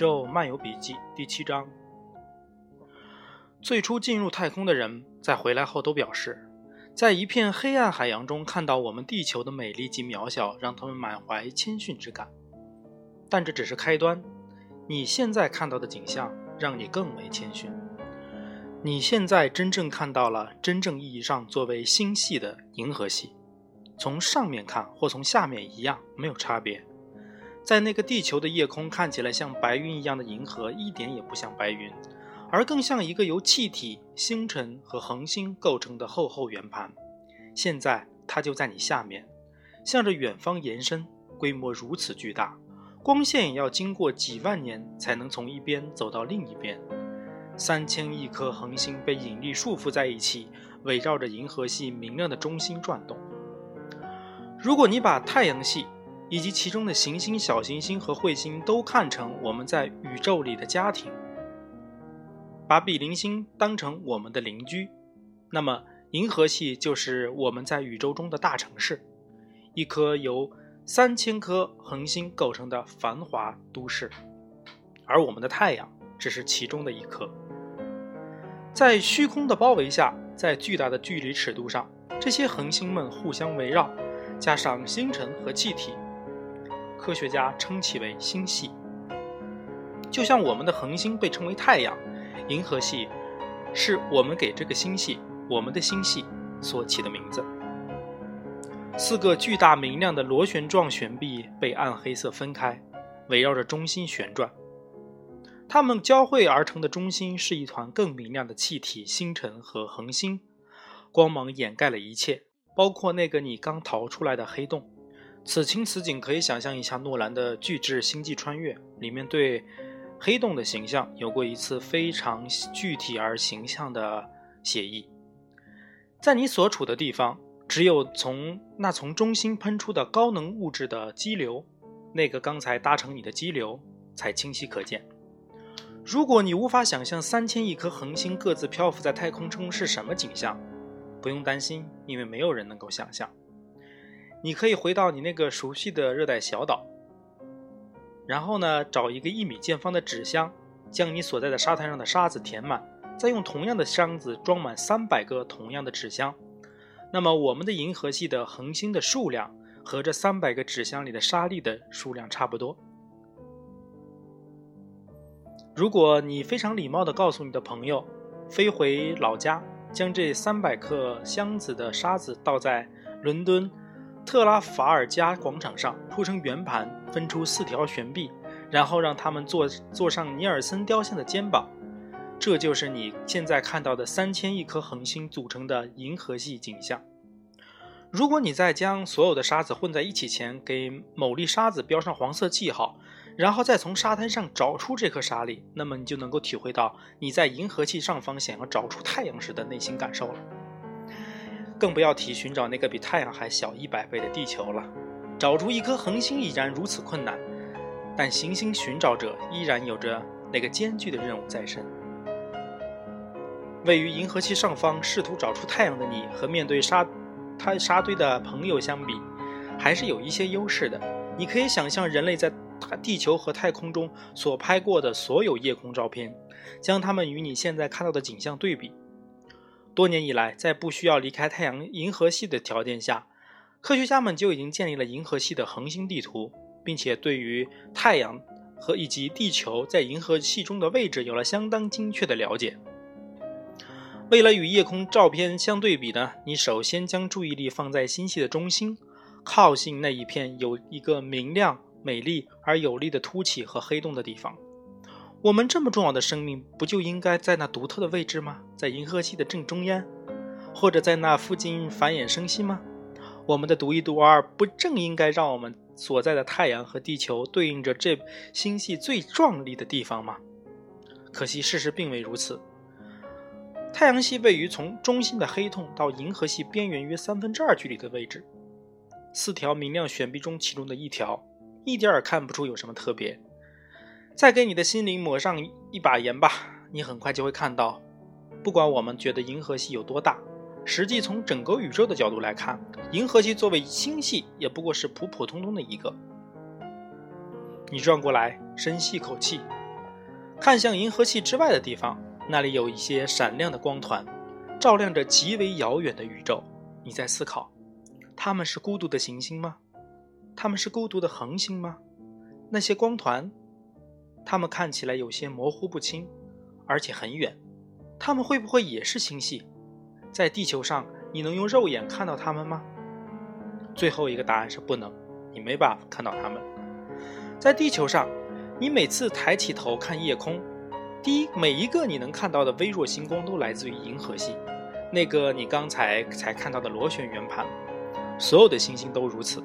宙漫游笔记》第七章。最初进入太空的人在回来后都表示，在一片黑暗海洋中看到我们地球的美丽及渺小，让他们满怀谦逊之感。但这只是开端，你现在看到的景象让你更为谦逊。你现在真正看到了真正意义上作为星系的银河系，从上面看或从下面一样没有差别。在那个地球的夜空看起来像白云一样的银河，一点也不像白云，而更像一个由气体、星辰和恒星构成的厚厚圆盘。现在它就在你下面，向着远方延伸，规模如此巨大，光线也要经过几万年才能从一边走到另一边。三千亿颗恒星被引力束缚在一起，围绕着银河系明亮的中心转动。如果你把太阳系以及其中的行星、小行星和彗星都看成我们在宇宙里的家庭，把比邻星当成我们的邻居，那么银河系就是我们在宇宙中的大城市，一颗由三千颗恒星构成的繁华都市，而我们的太阳只是其中的一颗。在虚空的包围下，在巨大的距离尺度上，这些恒星们互相围绕，加上星辰和气体，科学家称其为星系。就像我们的恒星被称为太阳，银河系是我们给这个星系、我们的星系所起的名字。四个巨大明亮的螺旋状旋臂被暗黑色分开，围绕着中心旋转。它们交汇而成的中心是一团更明亮的气体、星辰和恒星，光芒掩盖了一切，包括那个你刚逃出来的黑洞。此情此景，可以想象一下诺兰的巨制《星际穿越》里面对黑洞的形象有过一次非常具体而形象的写意。在你所处的地方，只有从那从中心喷出的高能物质的激流，那个刚才搭乘你的激流，才清晰可见。如果你无法想象三千亿颗恒星各自漂浮在太空中是什么景象，不用担心，因为没有人能够想象。你可以回到你那个熟悉的热带小岛，然后呢，找一个一米见方的纸箱，将你所在的沙滩上的沙子填满，再用同样的箱子装满三百个同样的纸箱。那么，我们的银河系的恒星的数量和这三百个纸箱里的沙粒的数量差不多。如果你非常礼貌地告诉你的朋友，飞回老家，将这三百克箱子的沙子倒在伦敦特拉法尔加广场上，铺成圆盘，分出四条悬臂，然后让他们坐坐上尼尔森雕像的肩膀，这就是你现在看到的三千亿颗恒星组成的银河系景象。如果你在将所有的沙子混在一起前，给某粒沙子标上黄色记号。然后再从沙滩上找出这颗沙粒，那么你就能够体会到你在银河系上方想要找出太阳时的内心感受了。更不要提寻找那个比太阳还小一百倍的地球了。找出一颗恒星已然如此困难，但行星寻找者依然有着那个艰巨的任务在身。位于银河系上方试图找出太阳的你，和面对沙滩沙堆的朋友相比，还是有一些优势的。你可以想象人类在。地球和太空中所拍过的所有夜空照片，将它们与你现在看到的景象对比。多年以来，在不需要离开太阳银河系的条件下，科学家们就已经建立了银河系的恒星地图，并且对于太阳和以及地球在银河系中的位置有了相当精确的了解。为了与夜空照片相对比呢，你首先将注意力放在星系的中心，靠近那一片有一个明亮。美丽而有力的凸起和黑洞的地方，我们这么重要的生命不就应该在那独特的位置吗？在银河系的正中央，或者在那附近繁衍生息吗？我们的独一无二不正应该让我们所在的太阳和地球对应着这星系最壮丽的地方吗？可惜事实并未如此。太阳系位于从中心的黑洞到银河系边缘约三分之二距离的位置，四条明亮悬臂中其中的一条。一点儿看不出有什么特别。再给你的心灵抹上一把盐吧，你很快就会看到，不管我们觉得银河系有多大，实际从整个宇宙的角度来看，银河系作为星系也不过是普普通通的一个。你转过来，深吸口气，看向银河系之外的地方，那里有一些闪亮的光团，照亮着极为遥远的宇宙。你在思考，他们是孤独的行星吗？他们是孤独的恒星吗？那些光团，它们看起来有些模糊不清，而且很远。它们会不会也是星系？在地球上，你能用肉眼看到它们吗？最后一个答案是不能，你没办法看到它们。在地球上。你每次抬起头看夜空，第一每一个你能看到的微弱星光都来自于银河系，那个你刚才才看到的螺旋圆盘，所有的星星都如此，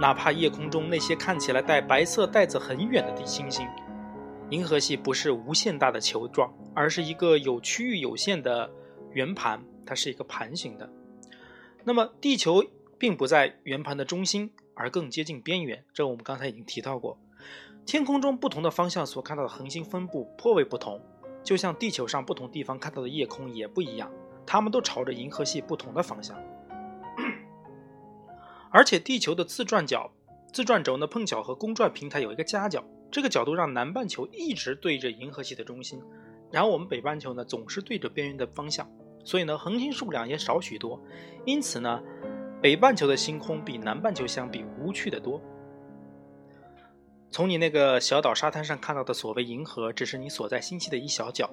哪怕夜空中那些看起来带白色带子很远的星星。银河系不是无限大的球状，而是一个有区域有限的圆盘，它是一个盘形的。那么地球并不在圆盘的中心，而更接近边缘，这我们刚才已经提到过。天空中不同的方向所看到的恒星分布颇为不同，就像地球上不同地方看到的夜空也不一样，它们都朝着银河系不同的方向。而且地球的自转角、自转轴呢，碰巧和公转平台有一个夹角，这个角度让南半球一直对着银河系的中心，然后我们北半球呢总是对着边缘的方向，所以呢恒星数量也少许多，因此呢北半球的星空比南半球相比无趣的多。从你那个小岛沙滩上看到的所谓银河，只是你所在星系的一小角。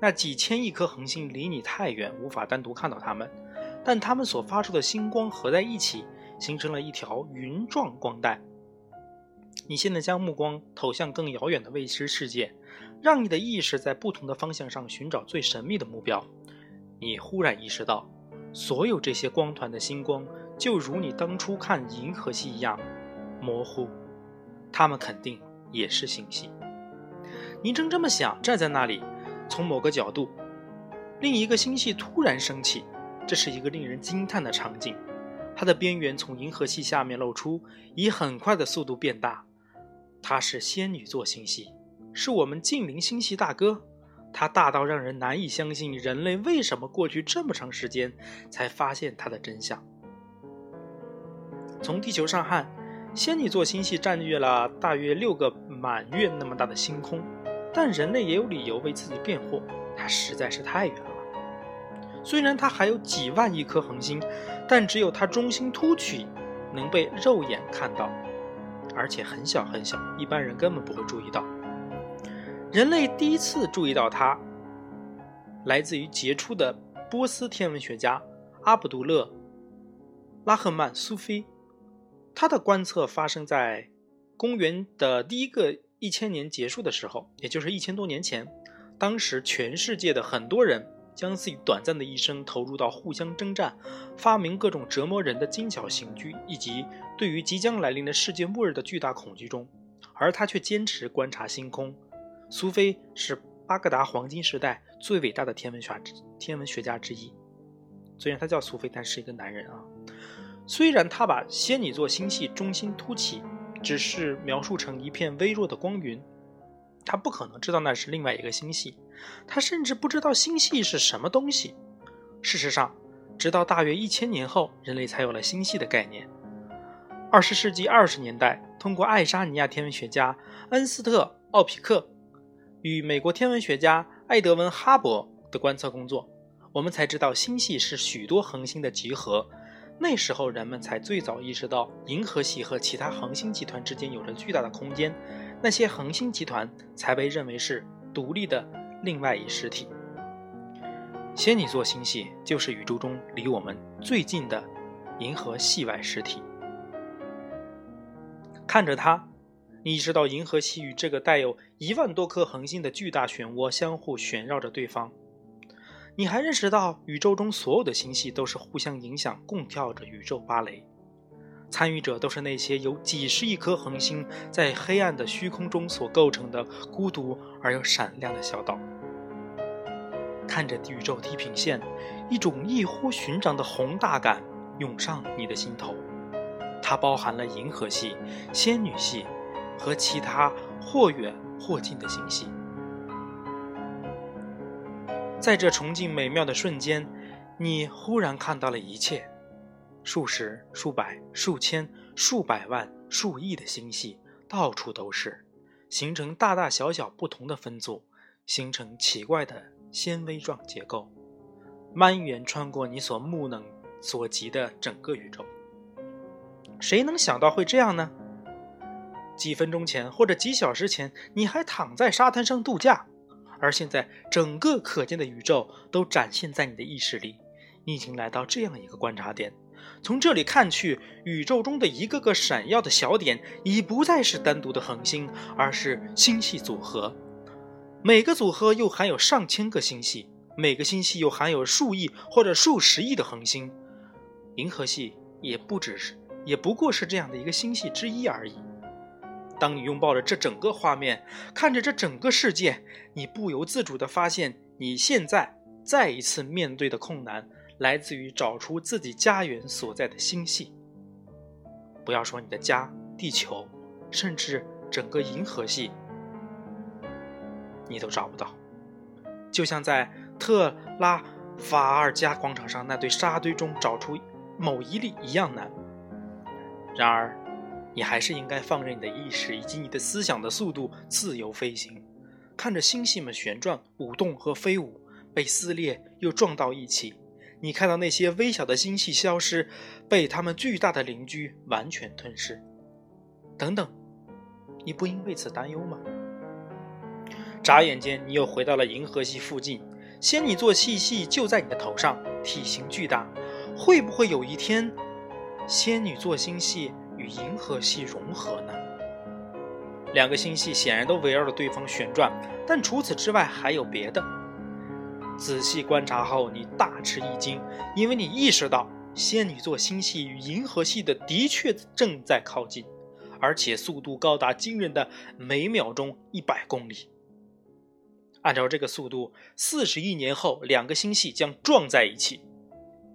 那几千亿颗恒星离你太远，无法单独看到它们，但它们所发出的星光合在一起，形成了一条云状光带。你现在将目光投向更遥远的未知世界，让你的意识在不同的方向上寻找最神秘的目标。你忽然意识到，所有这些光团的星光，就如你当初看银河系一样模糊。它们肯定也是星系。你正这么想，站在那里，从某个角度，另一个星系突然升起，这是一个令人惊叹的场景。它的边缘从银河系下面露出，以很快的速度变大。它是仙女座星系，是我们近邻星系大哥。它大到让人难以相信，人类为什么过去这么长时间才发现它的真相？从地球上看。仙女座星系占据了大约六个满月那么大的星空，但人类也有理由为自己辩护，它实在是太远了。虽然它还有几万亿颗恒星，但只有它中心凸起能被肉眼看到，而且很小很小，一般人根本不会注意到。人类第一次注意到它，来自于杰出的波斯天文学家阿卜杜勒·拉赫曼·苏菲。他的观测发生在公元的第一个一千年结束的时候，也就是一千多年前。当时，全世界的很多人将自己短暂的一生投入到互相征战、发明各种折磨人的精巧刑具，以及对于即将来临的世界末日的巨大恐惧中，而他却坚持观察星空。苏菲是巴格达黄金时代最伟大的天文学天文学家之一。虽然他叫苏菲，但是一个男人啊。虽然他把仙女座星系中心凸起，只是描述成一片微弱的光云，他不可能知道那是另外一个星系，他甚至不知道星系是什么东西。事实上，直到大约一千年后，人类才有了星系的概念。二十世纪二十年代，通过爱沙尼亚天文学家恩斯特·奥皮克与美国天文学家艾德文·哈勃的观测工作，我们才知道星系是许多恒星的集合。那时候，人们才最早意识到银河系和其他恒星集团之间有着巨大的空间，那些恒星集团才被认为是独立的另外一实体。仙女座星系就是宇宙中离我们最近的银河系外实体。看着它，你意识到银河系与这个带有一万多颗恒星的巨大漩涡相互旋绕着对方。你还认识到，宇宙中所有的星系都是互相影响，共跳着宇宙芭蕾。参与者都是那些由几十亿颗恒星在黑暗的虚空中所构成的孤独而又闪亮的小岛。看着宇宙地平线，一种异乎寻常的宏大感涌上你的心头。它包含了银河系、仙女系和其他或远或近的星系。在这崇敬美妙的瞬间，你忽然看到了一切：数十、数百、数千、数百万、数亿的星系，到处都是，形成大大小小不同的分组，形成奇怪的纤维状结构，蔓延穿过你所目能所及的整个宇宙。谁能想到会这样呢？几分钟前或者几小时前，你还躺在沙滩上度假，而现在整个可见的宇宙都展现在你的意识里。你已经来到这样一个观察点，从这里看去，宇宙中的一个个闪耀的小点已不再是单独的恒星，而是星系组合。每个组合又含有上千个星系，每个星系又含有数亿或者数十亿的恒星。银河系也不只是。也不过是这样的一个星系之一而已。当你拥抱着这整个画面，看着这整个世界，你不由自主地发现，你现在再一次面对的困难来自于找出自己家园所在的星系。不要说你的家，地球，甚至整个银河系，你都找不到。就像在特拉法尔加广场上那堆沙堆中找出某一粒一样难。然而，你还是应该放任你的意识以及你的思想的速度自由飞行，看着星系们旋转、舞动和飞舞，被撕裂又撞到一起。你看到那些微小的星系消失，被他们巨大的邻居完全吞噬。等等，你不应为此担忧吗？眨眼间，你又回到了银河系附近，仙女座细细就在你的头上，体型巨大。会不会有一天？仙女座星系与银河系融合呢？两个星系显然都围绕着对方旋转，但除此之外还有别的。仔细观察后，你大吃一惊，因为你意识到仙女座星系与银河系的的确正在靠近，而且速度高达惊人的每秒钟一百公里。按照这个速度，四十亿年后，两个星系将撞在一起，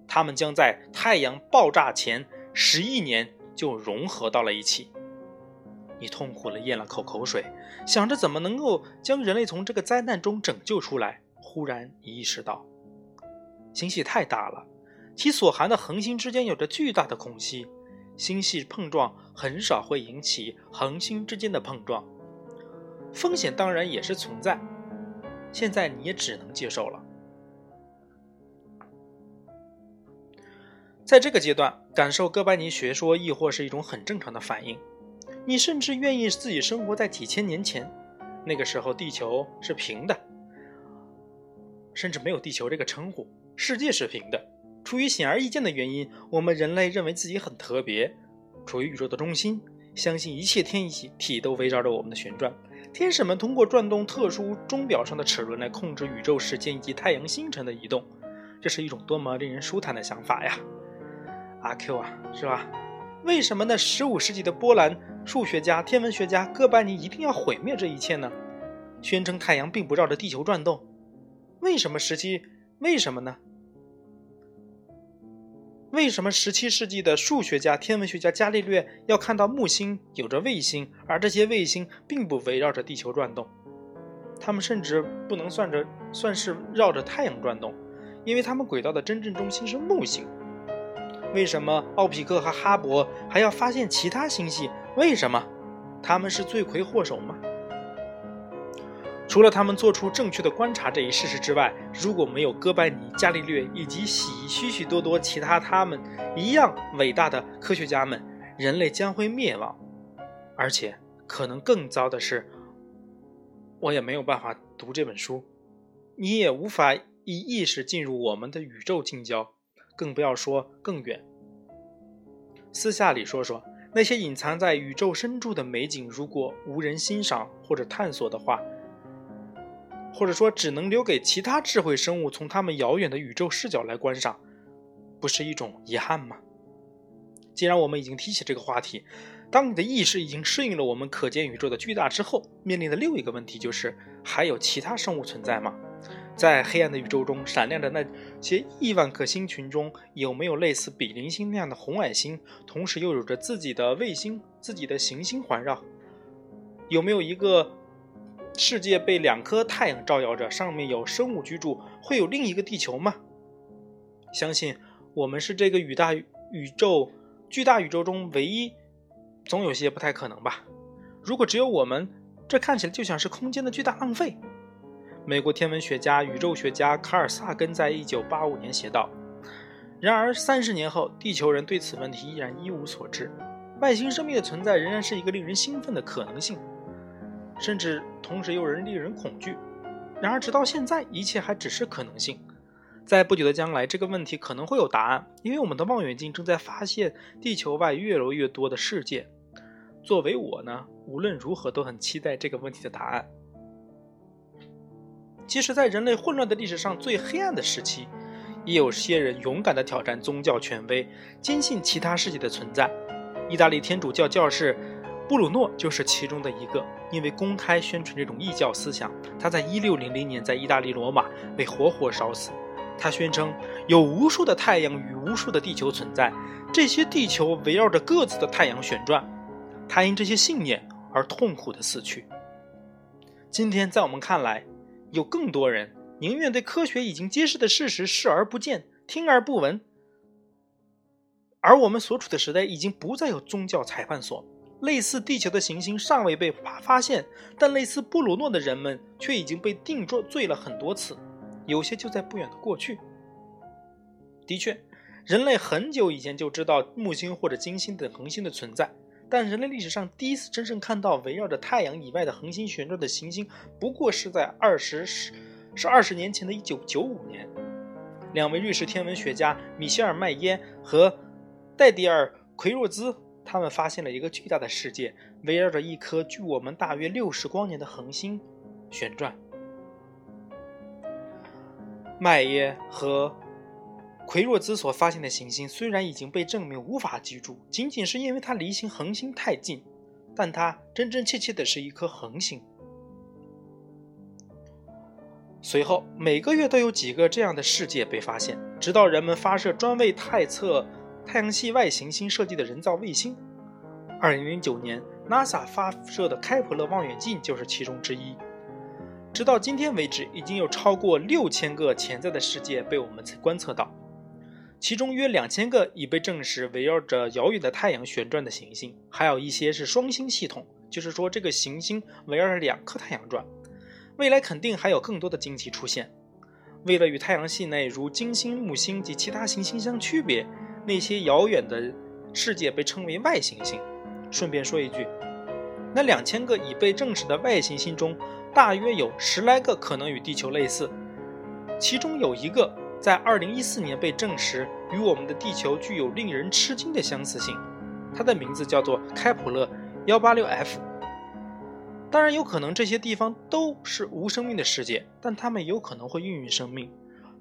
它们将在太阳爆炸前。十亿年就融合到了一起。你痛苦地咽了口口水，想着怎么能够将人类从这个灾难中拯救出来。忽然意识到，星系太大了，其所含的恒星之间有着巨大的空隙，星系碰撞很少会引起恒星之间的碰撞，风险当然也是存在。现在你也只能接受了。在这个阶段，感受哥白尼学说亦或是一种很正常的反应。你甚至愿意自己生活在几千年前，那个时候地球是平的，甚至没有地球这个称呼，世界是平的。出于显而易见的原因，我们人类认为自己很特别，处于宇宙的中心，相信一切天体都围绕着我们的旋转。天使们通过转动特殊钟表上的齿轮来控制宇宙时间以及太阳星辰的移动。这是一种多么令人舒坦的想法呀！阿 Q 啊，是吧？为什么那十五世纪的波兰数学家、天文学家哥白尼一定要毁灭这一切呢？宣称太阳并不绕着地球转动。为什么时期？为什么呢？为什么十七世纪的数学家、天文学家伽利略要看到木星有着卫星，而这些卫星并不围绕着地球转动？他们甚至不能算着算是绕着太阳转动，因为他们轨道的真正中心是木星。为什么奥皮克和哈勃还要发现其他星系？为什么他们是罪魁祸首吗？除了他们做出正确的观察这一事实之外，如果没有哥白尼、伽利略以及许许许多多其他他们一样伟大的科学家们，人类将会灭亡。而且可能更糟的是，我也没有办法读这本书，你也无法以意识进入我们的宇宙近郊。更不要说更远。私下里说说那些隐藏在宇宙深处的美景，如果无人欣赏或者探索的话，或者说只能留给其他智慧生物从他们遥远的宇宙视角来观赏，不是一种遗憾吗？既然我们已经提起这个话题，当你的意识已经适应了我们可见宇宙的巨大之后，面临的另一个问题就是：还有其他生物存在吗？在黑暗的宇宙中闪亮的那些亿万颗星群中，有没有类似比邻星那样的红矮星，同时又有着自己的卫星、自己的行星环绕？有没有一个世界被两颗太阳照耀着，上面有生物居住？会有另一个地球吗？相信我们是这个宇大宇宙巨大宇宙中唯一，总有些不太可能吧？如果只有我们，这看起来就像是空间的巨大浪费。美国天文学家、宇宙学家卡尔萨根在一九八五年写道：“然而，三十年后，地球人对此问题依然一无所知。外星生命的存在仍然是一个令人兴奋的可能性，甚至同时又人令人恐惧。然而，直到现在，一切还只是可能性。在不久的将来，这个问题可能会有答案，因为我们的望远镜正在发现地球外越来越多的世界。作为我呢，无论如何都很期待这个问题的答案。”即使在人类混乱的历史上最黑暗的时期，也有些人勇敢地挑战宗教权威，坚信其他世界的存在。意大利天主教教士布鲁诺就是其中的一个。因为公开宣传这种异教思想，他在1600年在意大利罗马被活活烧死。他宣称有无数的太阳与无数的地球存在，这些地球围绕着各自的太阳旋转。他因这些信念而痛苦的死去。今天在我们看来，有更多人宁愿对科学已经揭示的事实视而不见、听而不闻，而我们所处的时代已经不再有宗教裁判所。类似地球的行星尚未被发发现，但类似布鲁诺的人们却已经被定罪了很多次，有些就在不远的过去。的确，人类很久以前就知道木星或者金星等恒星的存在。但人类历史上第一次真正看到围绕着太阳以外的恒星旋转的行星，不过是在二十是是二十年前的一九九五年，两位瑞士天文学家米歇尔·麦耶和戴迪尔·奎若兹，他们发现了一个巨大的世界围绕着一颗距我们大约六十光年的恒星旋转。麦耶和。奎若兹所发现的行星虽然已经被证明无法居住，仅仅是因为它离星恒星太近，但它真真切切的是一颗恒星。随后每个月都有几个这样的世界被发现，直到人们发射专为探测太阳系外行星设计的人造卫星。2009年，NASA 发射的开普勒望远镜就是其中之一。直到今天为止，已经有超过六千个潜在的世界被我们观测到。其中约两千个已被证实围绕着遥远的太阳旋转的行星，还有一些是双星系统，就是说这个行星围绕着两颗太阳转。未来肯定还有更多的惊奇出现。为了与太阳系内如金星、木星及其他行星相区别，那些遥远的世界被称为外行星。顺便说一句，那两千个已被证实的外行星中，大约有十来个可能与地球类似，其中有一个。在二零一四年被证实与我们的地球具有令人吃惊的相似性，它的名字叫做开普勒幺八六 F。当然，有可能这些地方都是无生命的世界，但它们有可能会孕育生命。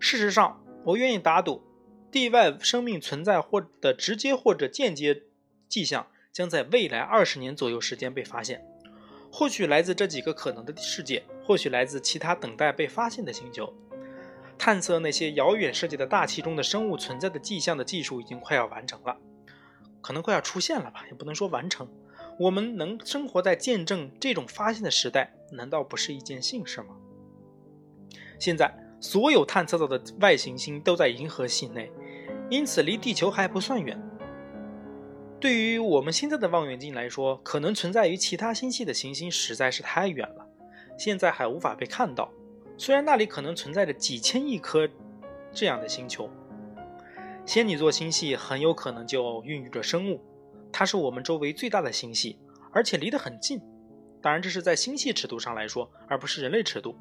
事实上，我愿意打赌，地外生命存在或的直接或者间接迹象将在未来二十年左右时间被发现。或许来自这几个可能的世界，或许来自其他等待被发现的星球。探测那些遥远世界的大气中的生物存在的迹象的技术已经快要完成了，可能快要出现了吧，也不能说完成。我们能生活在见证这种发现的时代，难道不是一件幸事吗？现在所有探测到的外行星都在银河系内，因此离地球还不算远。对于我们现在的望远镜来说，可能存在于其他星系的行星实在是太远了，现在还无法被看到。虽然那里可能存在着几千亿颗这样的星球，仙女座星系很有可能就孕育着生物，它是我们周围最大的星系，而且离得很近。当然，这是在星系尺度上来说，而不是人类尺度。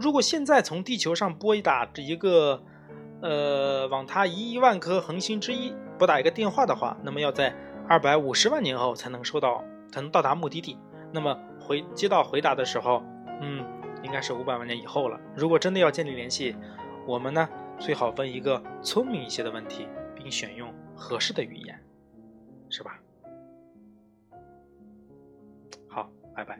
如果现在从地球上拨打一个，呃，往它一亿万颗恒星之一拨打一个电话的话，那么要在二百五十万年后才能收到，才能到达目的地。那么回接到回答的时候，嗯。应该是五百万年以后了。如果真的要建立联系，我们呢最好问一个聪明一些的问题，并选用合适的语言，是吧？好，拜拜。